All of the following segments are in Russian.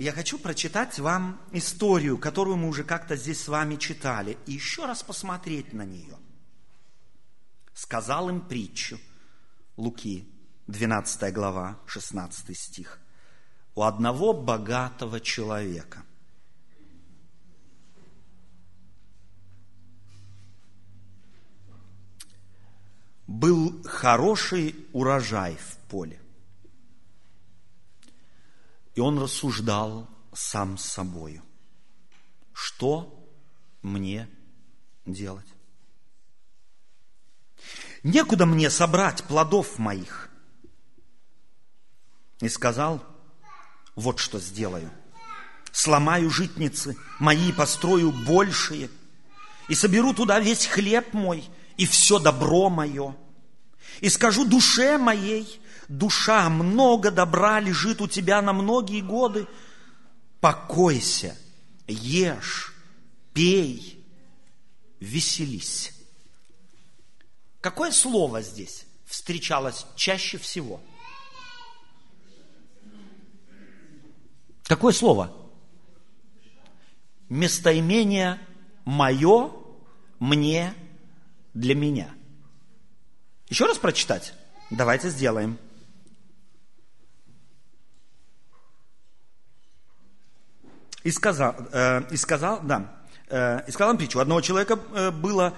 Я хочу прочитать вам историю, которую мы уже как-то здесь с вами читали, и еще раз посмотреть на нее. Сказал им притчу. Луки, 12 глава, 16 стих. У одного богатого человека был хороший урожай в поле. Он рассуждал сам с собою, что мне делать? Некуда мне собрать плодов моих. И сказал, вот что сделаю. Сломаю житницы мои, построю большие, и соберу туда весь хлеб мой – и все добро мое. И скажу душе моей, душа, много добра лежит у тебя на многие годы. Покойся, ешь, пей, веселись. Какое слово здесь встречалось чаще всего? Какое слово? Местоимение «мое», «мне», для меня. Еще раз прочитать? Давайте сделаем. И сказал, э, и сказал, да, э, и сказал им притчу. У одного человека э, было,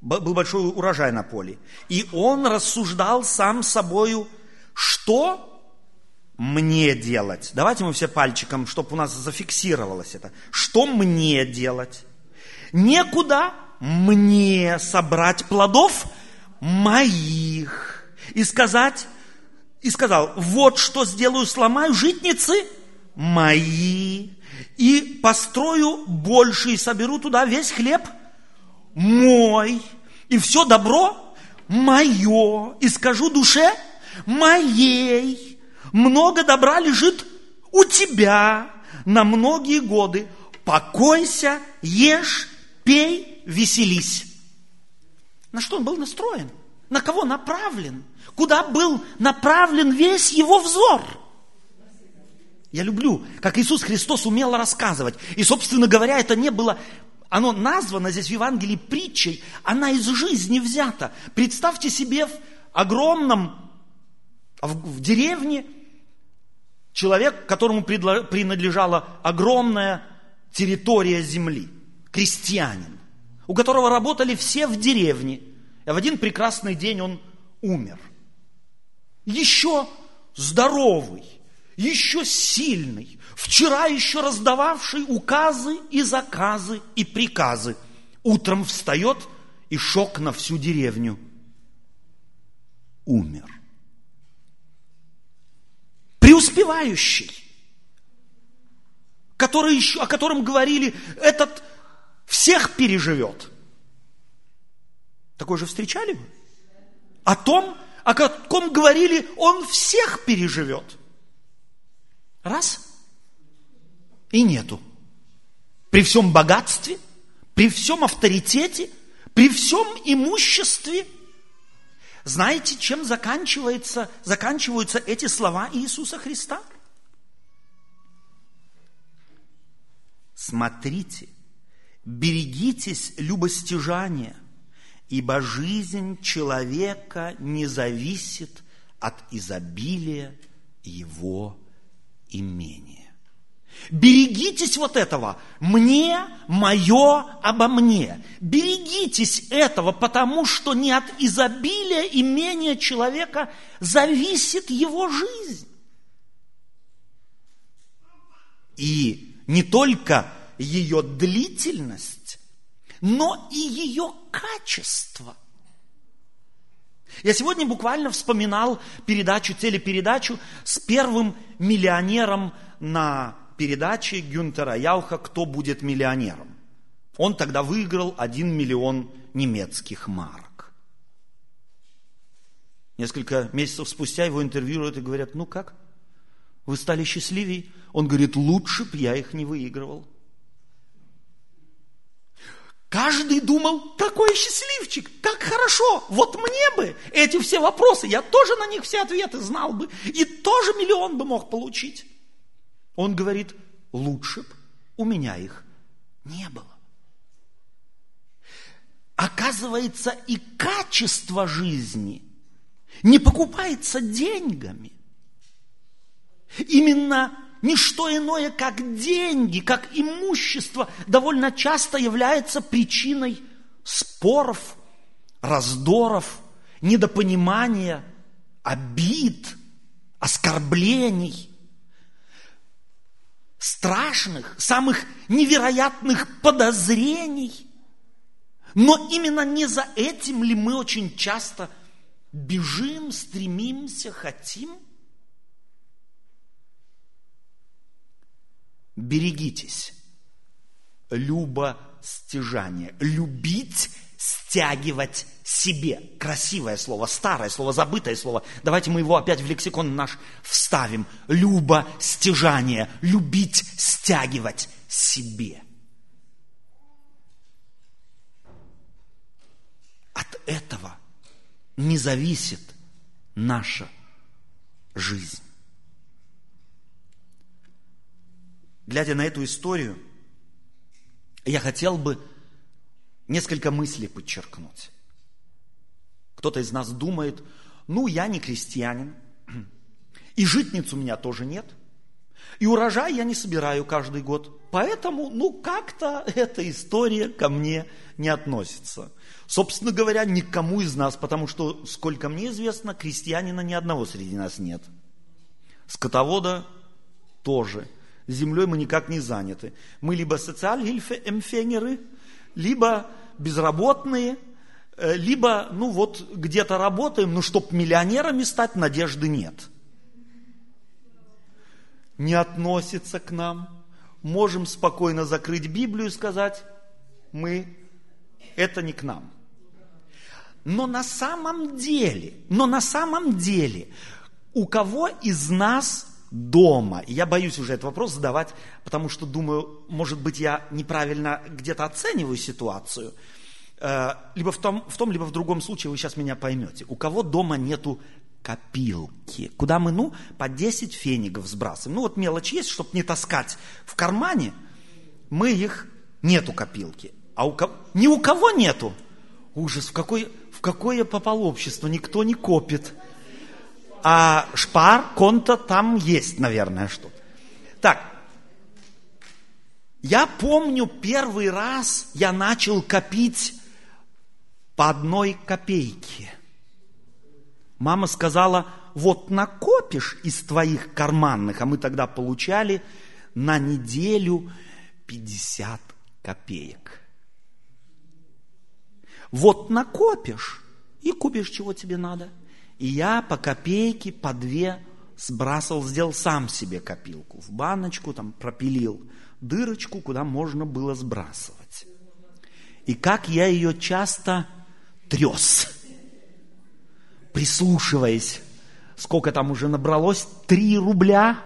был большой урожай на поле. И он рассуждал сам собою, что мне делать? Давайте мы все пальчиком, чтобы у нас зафиксировалось это. Что мне делать? Некуда мне собрать плодов моих. И сказать, и сказал, вот что сделаю, сломаю житницы мои, и построю больше, и соберу туда весь хлеб мой, и все добро мое, и скажу душе моей, много добра лежит у тебя на многие годы, покойся, ешь, пей веселись. На что он был настроен? На кого направлен? Куда был направлен весь его взор? Я люблю, как Иисус Христос умел рассказывать. И, собственно говоря, это не было оно названо здесь в Евангелии притчей, она из жизни взята. Представьте себе в огромном, в, в деревне, человек, которому принадлежала огромная территория земли, крестьянин у которого работали все в деревне. И в один прекрасный день он умер. Еще здоровый, еще сильный, вчера еще раздававший указы и заказы и приказы. Утром встает и шок на всю деревню. Умер. Преуспевающий, который еще, о котором говорили, этот всех переживет. Такое же встречали вы? О том, о каком говорили, он всех переживет. Раз. И нету. При всем богатстве, при всем авторитете, при всем имуществе. Знаете, чем заканчивается, заканчиваются эти слова Иисуса Христа? Смотрите, берегитесь любостяжания, ибо жизнь человека не зависит от изобилия его имения. Берегитесь вот этого. Мне, мое, обо мне. Берегитесь этого, потому что не от изобилия имения человека зависит его жизнь. И не только ее длительность, но и ее качество. Я сегодня буквально вспоминал передачу, телепередачу с первым миллионером на передаче Гюнтера Яуха «Кто будет миллионером?». Он тогда выиграл 1 миллион немецких марок. Несколько месяцев спустя его интервьюируют и говорят, ну как, вы стали счастливее? Он говорит, лучше бы я их не выигрывал. Каждый думал, какой счастливчик, как хорошо, вот мне бы эти все вопросы, я тоже на них все ответы знал бы, и тоже миллион бы мог получить. Он говорит, лучше б у меня их не было. Оказывается, и качество жизни не покупается деньгами. Именно не что иное, как деньги, как имущество, довольно часто является причиной споров, раздоров, недопонимания, обид, оскорблений, страшных, самых невероятных подозрений. Но именно не за этим ли мы очень часто бежим, стремимся, хотим – берегитесь любостяжание. Любить, стягивать себе. Красивое слово, старое слово, забытое слово. Давайте мы его опять в лексикон наш вставим. Любостяжание. Любить, стягивать себе. От этого не зависит наша жизнь. Глядя на эту историю, я хотел бы несколько мыслей подчеркнуть. Кто-то из нас думает, ну, я не крестьянин, и житниц у меня тоже нет, и урожай я не собираю каждый год, поэтому, ну, как-то эта история ко мне не относится. Собственно говоря, никому из нас, потому что, сколько мне известно, крестьянина ни одного среди нас нет. Скотовода тоже – землей мы никак не заняты. Мы либо социальгильфемфенгеры, либо безработные, э, либо, ну вот, где-то работаем, но чтоб миллионерами стать, надежды нет. Не относится к нам. Можем спокойно закрыть Библию и сказать, мы, это не к нам. Но на самом деле, но на самом деле, у кого из нас дома. И я боюсь уже этот вопрос задавать, потому что думаю, может быть, я неправильно где-то оцениваю ситуацию. Э, либо в том, в том, либо в другом случае вы сейчас меня поймете. У кого дома нету копилки, куда мы, ну, по 10 фенигов сбрасываем. Ну, вот мелочь есть, чтобы не таскать в кармане, мы их, нету копилки. А у кого, ни у кого нету. Ужас, в, какой, в какое попало общество, никто не копит а шпар, конта там есть, наверное, что-то. Так, я помню первый раз я начал копить по одной копейке. Мама сказала, вот накопишь из твоих карманных, а мы тогда получали на неделю 50 копеек. Вот накопишь и купишь, чего тебе надо – и я по копейке, по две сбрасывал, сделал сам себе копилку. В баночку там пропилил дырочку, куда можно было сбрасывать. И как я ее часто трес, прислушиваясь, сколько там уже набралось, три рубля,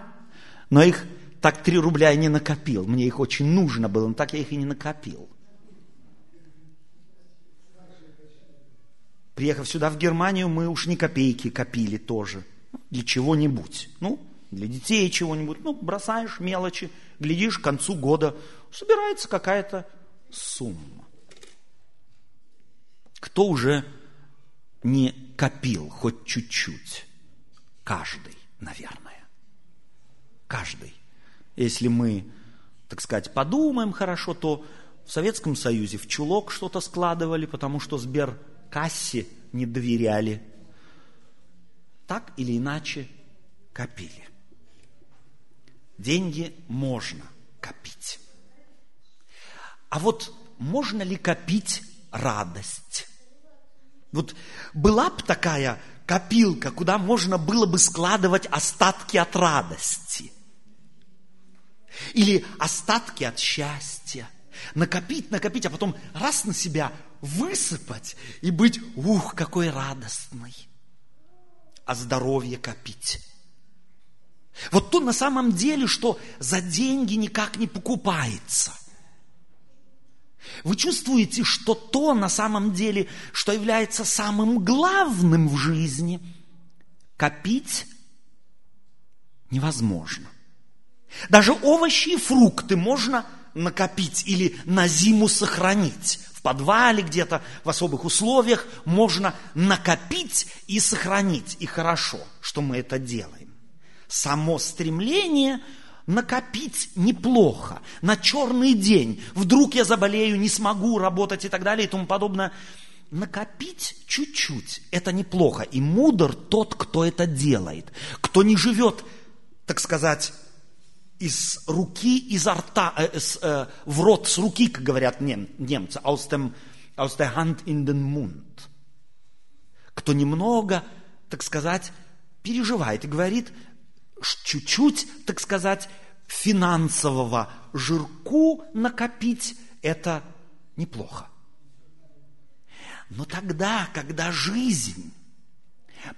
но их так три рубля я не накопил, мне их очень нужно было, но так я их и не накопил. Приехав сюда, в Германию, мы уж не копейки копили тоже. Для чего-нибудь. Ну, для детей чего-нибудь. Ну, бросаешь мелочи, глядишь, к концу года собирается какая-то сумма. Кто уже не копил хоть чуть-чуть? Каждый, наверное. Каждый. Если мы, так сказать, подумаем хорошо, то в Советском Союзе в чулок что-то складывали, потому что Сбер кассе не доверяли. Так или иначе копили. Деньги можно копить. А вот можно ли копить радость? Вот была бы такая копилка, куда можно было бы складывать остатки от радости. Или остатки от счастья. Накопить, накопить, а потом раз на себя высыпать и быть, ух, какой радостный. А здоровье копить. Вот то на самом деле, что за деньги никак не покупается. Вы чувствуете, что то на самом деле, что является самым главным в жизни, копить невозможно. Даже овощи и фрукты можно накопить или на зиму сохранить. Подвале где-то, в особых условиях можно накопить и сохранить. И хорошо, что мы это делаем. Само стремление накопить неплохо на черный день. Вдруг я заболею, не смогу работать и так далее и тому подобное. Накопить чуть-чуть – это неплохо. И мудр тот, кто это делает. Кто не живет, так сказать, из руки, изо рта, э, с, э, в рот с руки, как говорят нем, немцы, aus, dem, aus der Hand in den Mund. Кто немного, так сказать, переживает и говорит, чуть-чуть, так сказать, финансового жирку накопить, это неплохо. Но тогда, когда жизнь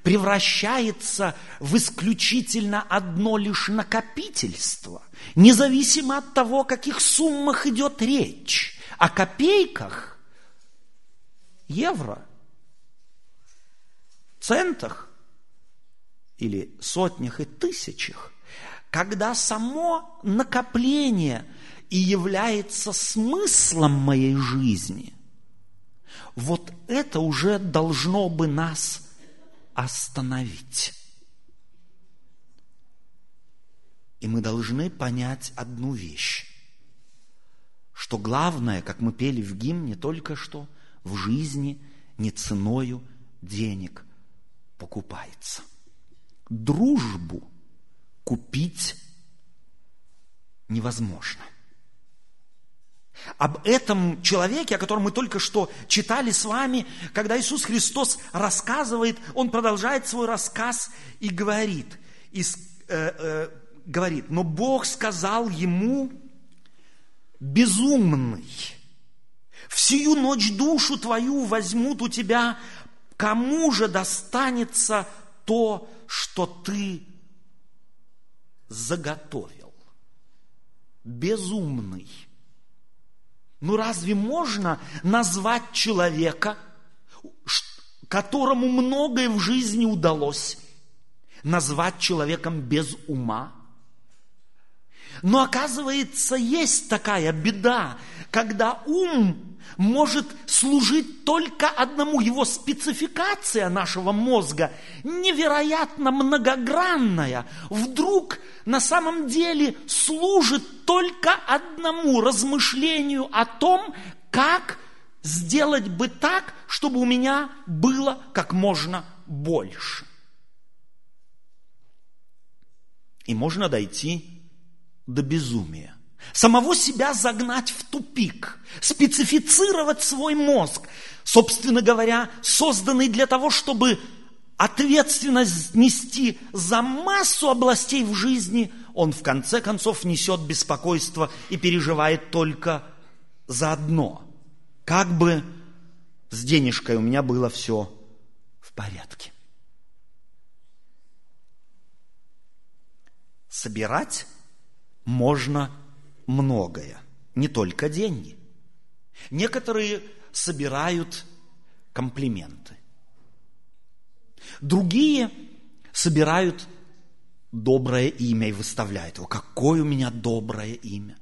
превращается в исключительно одно лишь накопительство, независимо от того, о каких суммах идет речь, о копейках, евро, центах или сотнях и тысячах, когда само накопление и является смыслом моей жизни, вот это уже должно бы нас остановить. И мы должны понять одну вещь, что главное, как мы пели в гимне только что, в жизни не ценою денег покупается. Дружбу купить невозможно. Об этом человеке, о котором мы только что читали с вами, когда Иисус Христос рассказывает, Он продолжает свой рассказ и говорит, и, э, э, говорит, но Бог сказал ему, безумный, всю ночь душу твою возьмут у тебя, кому же достанется то, что ты заготовил? Безумный. Ну разве можно назвать человека, которому многое в жизни удалось, назвать человеком без ума? Но оказывается, есть такая беда, когда ум может служить только одному. Его спецификация нашего мозга невероятно многогранная. Вдруг на самом деле служит только одному размышлению о том, как сделать бы так, чтобы у меня было как можно больше. И можно дойти до безумия самого себя загнать в тупик, специфицировать свой мозг, собственно говоря, созданный для того, чтобы ответственность нести за массу областей в жизни, он в конце концов несет беспокойство и переживает только за одно. Как бы с денежкой у меня было все в порядке. Собирать можно многое, не только деньги. Некоторые собирают комплименты. Другие собирают доброе имя и выставляют его. Какое у меня доброе имя.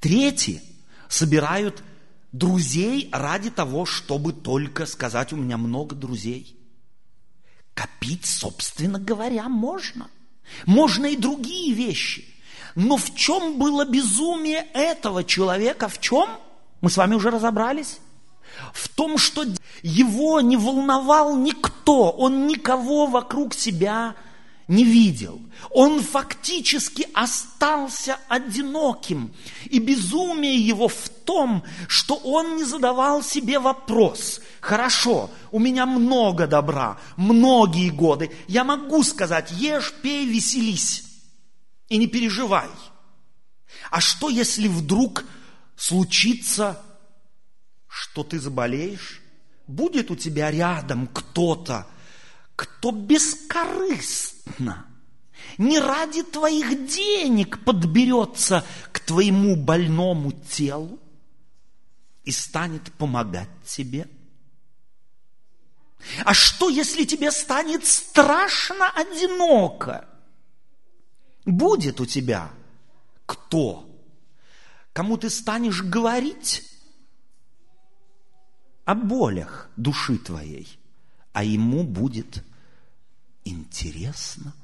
Третьи собирают друзей ради того, чтобы только сказать, у меня много друзей. Копить, собственно говоря, можно. Можно и другие вещи – но в чем было безумие этого человека? В чем? Мы с вами уже разобрались. В том, что его не волновал никто, он никого вокруг себя не видел. Он фактически остался одиноким. И безумие его в том, что он не задавал себе вопрос. Хорошо, у меня много добра, многие годы. Я могу сказать, ешь, пей, веселись. И не переживай. А что, если вдруг случится, что ты заболеешь? Будет у тебя рядом кто-то, кто бескорыстно, не ради твоих денег подберется к твоему больному телу и станет помогать тебе? А что, если тебе станет страшно одиноко? Будет у тебя кто? Кому ты станешь говорить о болях души твоей, а ему будет интересно.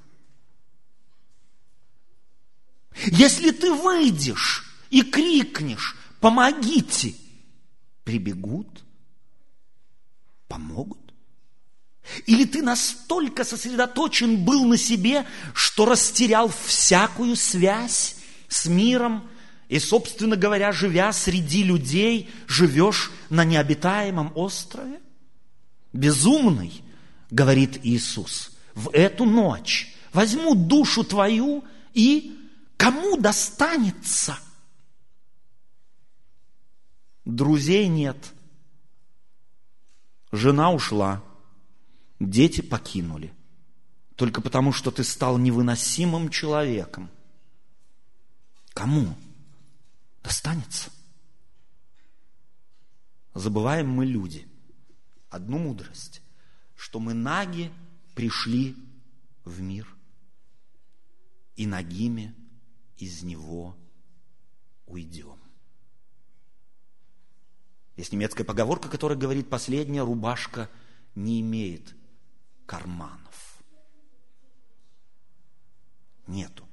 Если ты выйдешь и крикнешь, помогите, прибегут, помогут. Или ты настолько сосредоточен был на себе, что растерял всякую связь с миром, и, собственно говоря, живя среди людей, живешь на необитаемом острове? Безумный, говорит Иисус, в эту ночь возьму душу твою и кому достанется? Друзей нет. Жена ушла. Дети покинули. Только потому, что ты стал невыносимым человеком. Кому достанется? Забываем мы люди одну мудрость, что мы наги пришли в мир и нагими из него уйдем. Есть немецкая поговорка, которая говорит, последняя рубашка не имеет карманов. Нету.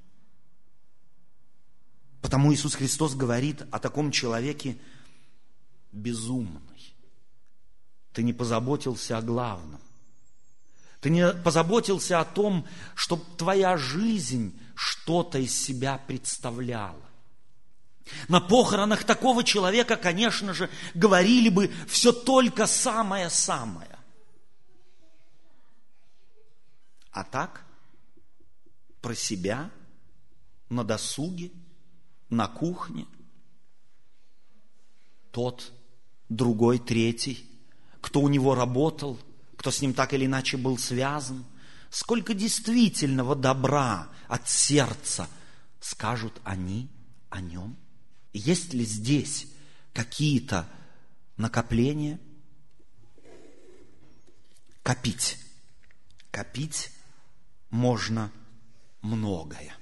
Потому Иисус Христос говорит о таком человеке безумный. Ты не позаботился о главном. Ты не позаботился о том, чтобы твоя жизнь что-то из себя представляла. На похоронах такого человека, конечно же, говорили бы все только самое-самое. А так, про себя, на досуге, на кухне, тот, другой, третий, кто у него работал, кто с ним так или иначе был связан, сколько действительного добра от сердца скажут они о нем? Есть ли здесь какие-то накопления? Копить. Копить можно многое.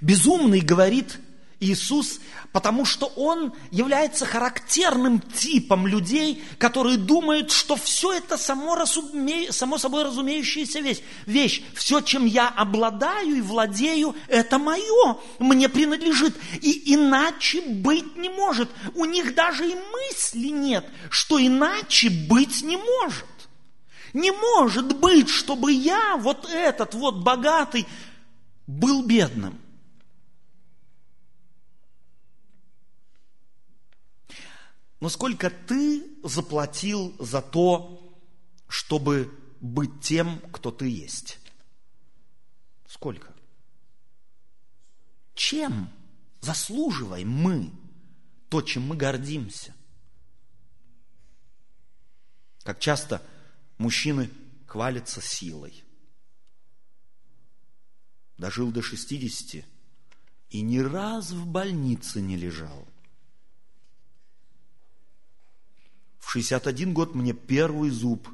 Безумный говорит Иисус, потому что он является характерным типом людей, которые думают, что все это само, разуме... само собой разумеющаяся вещь. вещь. Все, чем я обладаю и владею, это мое, мне принадлежит. И иначе быть не может. У них даже и мысли нет, что иначе быть не может. Не может быть, чтобы я, вот этот вот богатый, был бедным. Но сколько ты заплатил за то, чтобы быть тем, кто ты есть? Сколько? Чем заслуживаем мы то, чем мы гордимся? Как часто мужчины хвалятся силой. Дожил до 60 и ни раз в больнице не лежал. В 61 год мне первый зуб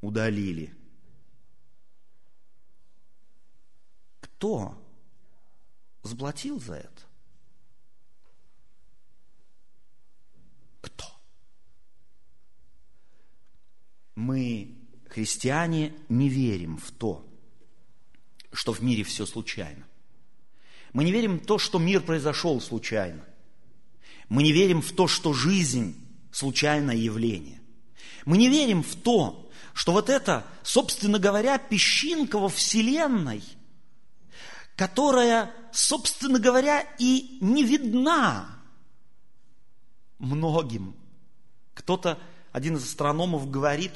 удалили. Кто заплатил за это? мы, христиане, не верим в то, что в мире все случайно. Мы не верим в то, что мир произошел случайно. Мы не верим в то, что жизнь – случайное явление. Мы не верим в то, что вот это, собственно говоря, песчинка во Вселенной, которая, собственно говоря, и не видна многим. Кто-то один из астрономов говорит,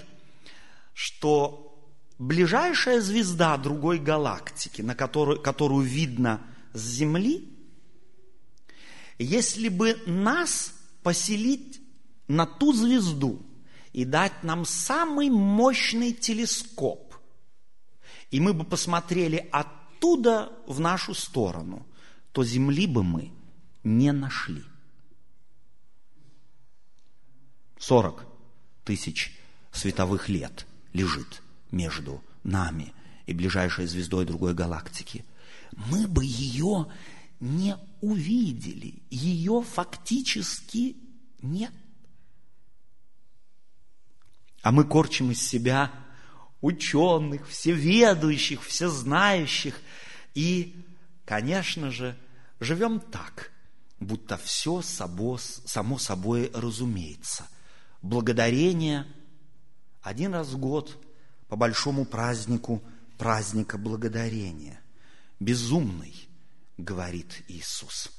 что ближайшая звезда другой галактики, на которую, которую видно с Земли, если бы нас поселить на ту звезду и дать нам самый мощный телескоп, и мы бы посмотрели оттуда в нашу сторону, то Земли бы мы не нашли. 40 тысяч световых лет лежит между нами и ближайшей звездой другой галактики, мы бы ее не увидели. Ее фактически нет. А мы корчим из себя ученых, всеведущих, всезнающих. И, конечно же, живем так, будто все само, само собой разумеется. Благодарение один раз в год по большому празднику, праздника благодарения. Безумный, говорит Иисус.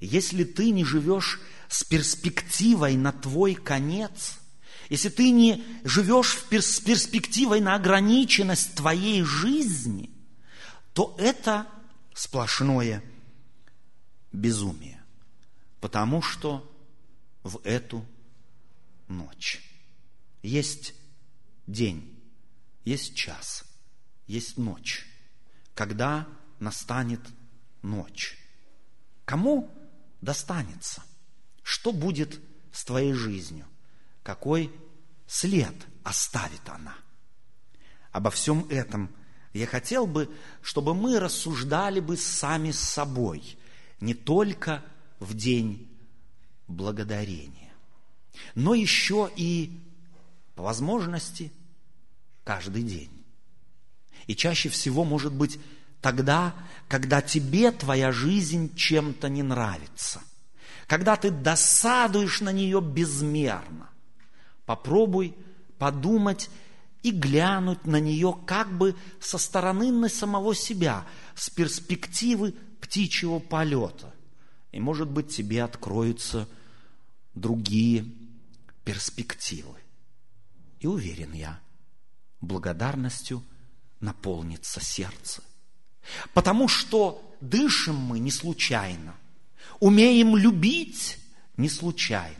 Если ты не живешь с перспективой на твой конец, если ты не живешь с перспективой на ограниченность твоей жизни, то это сплошное безумие. Потому что в эту ночь есть день, есть час, есть ночь, когда настанет ночь. Кому достанется? Что будет с твоей жизнью? Какой след оставит она? Обо всем этом я хотел бы, чтобы мы рассуждали бы сами с собой, не только в день благодарения, но еще и по возможности каждый день. И чаще всего, может быть, тогда, когда тебе твоя жизнь чем-то не нравится, когда ты досадуешь на нее безмерно. Попробуй подумать и глянуть на нее как бы со стороны на самого себя, с перспективы птичьего полета. И, может быть, тебе откроются другие перспективы. И уверен я, благодарностью наполнится сердце. Потому что дышим мы не случайно, умеем любить не случайно,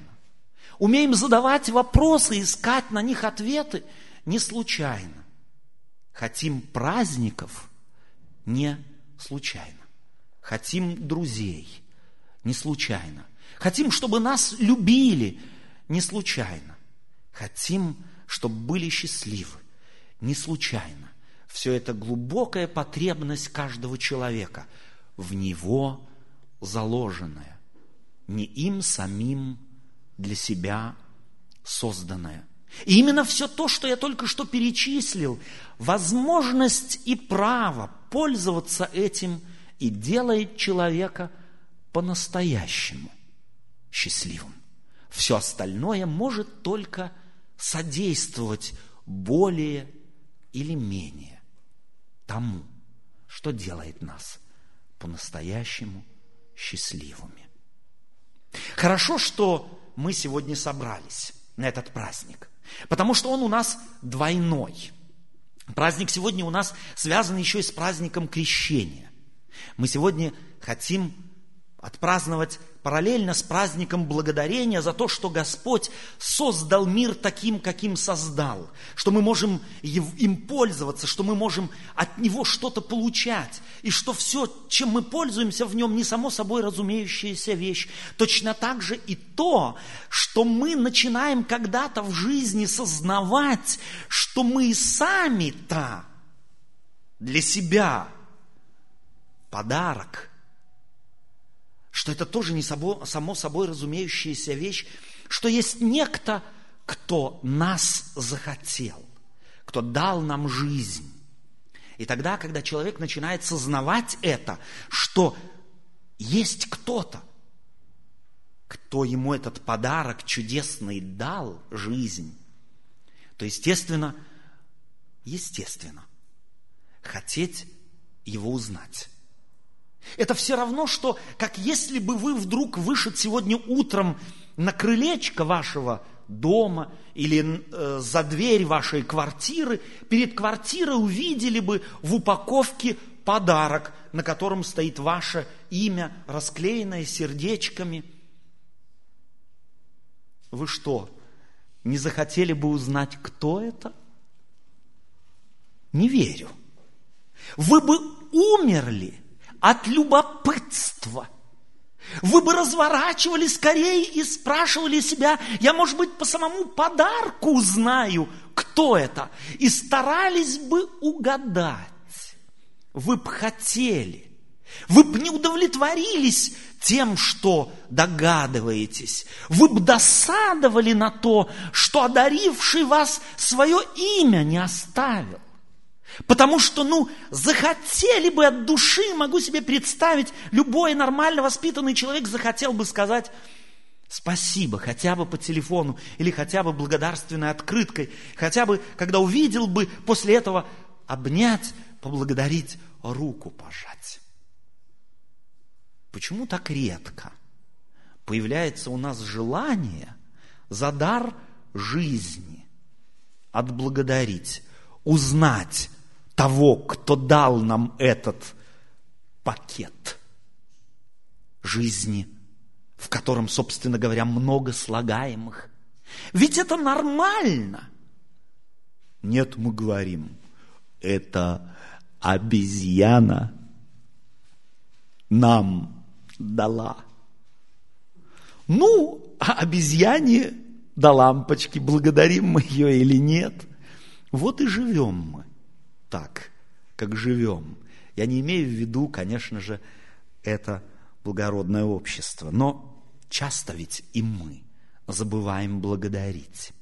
умеем задавать вопросы, искать на них ответы не случайно, хотим праздников не случайно, хотим друзей не случайно, хотим, чтобы нас любили не случайно, хотим, чтобы были счастливы не случайно. Все это глубокая потребность каждого человека, в него заложенная, не им самим для себя созданная. И именно все то, что я только что перечислил, возможность и право пользоваться этим и делает человека по-настоящему счастливым. Все остальное может только содействовать более или менее тому, что делает нас по-настоящему счастливыми. Хорошо, что мы сегодня собрались на этот праздник, потому что он у нас двойной. Праздник сегодня у нас связан еще и с праздником крещения. Мы сегодня хотим отпраздновать параллельно с праздником благодарения за то, что Господь создал мир таким, каким создал, что мы можем им пользоваться, что мы можем от Него что-то получать, и что все, чем мы пользуемся в Нем, не само собой разумеющаяся вещь. Точно так же и то, что мы начинаем когда-то в жизни сознавать, что мы сами-то для себя подарок – что это тоже не само, само собой разумеющаяся вещь, что есть некто, кто нас захотел, кто дал нам жизнь. И тогда, когда человек начинает сознавать это, что есть кто-то, кто ему этот подарок чудесный дал, жизнь, то, естественно, естественно, хотеть его узнать. Это все равно, что как если бы вы вдруг вышли сегодня утром на крылечко вашего дома или э, за дверь вашей квартиры, перед квартирой увидели бы в упаковке подарок, на котором стоит ваше имя, расклеенное сердечками. Вы что, не захотели бы узнать, кто это? Не верю. Вы бы умерли – от любопытства. Вы бы разворачивали скорее и спрашивали себя, я, может быть, по самому подарку узнаю, кто это, и старались бы угадать. Вы бы хотели. Вы бы не удовлетворились тем, что догадываетесь. Вы бы досадовали на то, что одаривший вас свое имя не оставил. Потому что, ну, захотели бы от души, могу себе представить, любой нормально воспитанный человек захотел бы сказать спасибо хотя бы по телефону или хотя бы благодарственной открыткой, хотя бы, когда увидел бы, после этого обнять, поблагодарить, руку пожать. Почему так редко появляется у нас желание за дар жизни отблагодарить, узнать, того, кто дал нам этот пакет жизни, в котором, собственно говоря, много слагаемых. Ведь это нормально. Нет, мы говорим, это обезьяна нам дала. Ну, а обезьяне до лампочки, благодарим мы ее или нет. Вот и живем мы так, как живем. Я не имею в виду, конечно же, это благородное общество, но часто ведь и мы забываем благодарить.